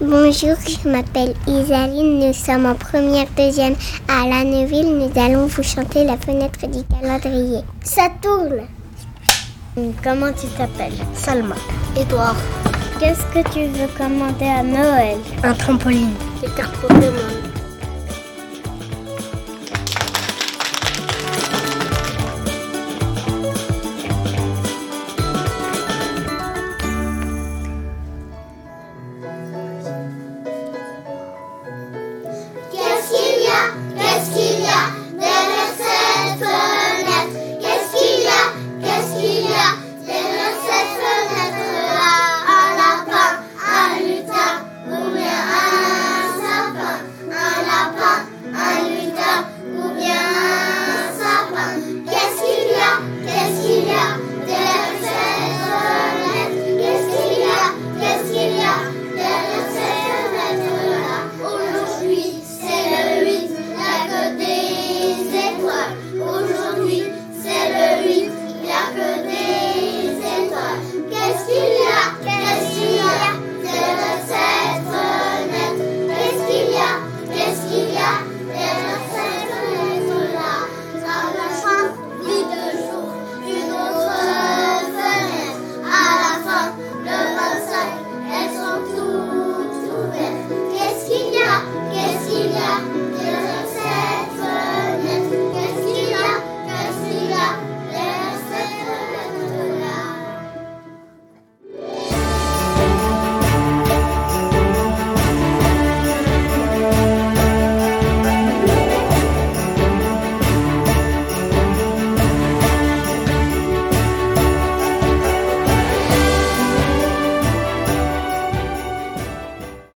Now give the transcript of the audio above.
Bonjour, je m'appelle Isaline, nous sommes en première deuxième à la Neuville. Nous allons vous chanter la fenêtre du calendrier. Ça tourne hum, Comment tu t'appelles? Salma. Edouard. Qu'est-ce que tu veux commander à Noël? Un trampoline. Des cartes Pokémon.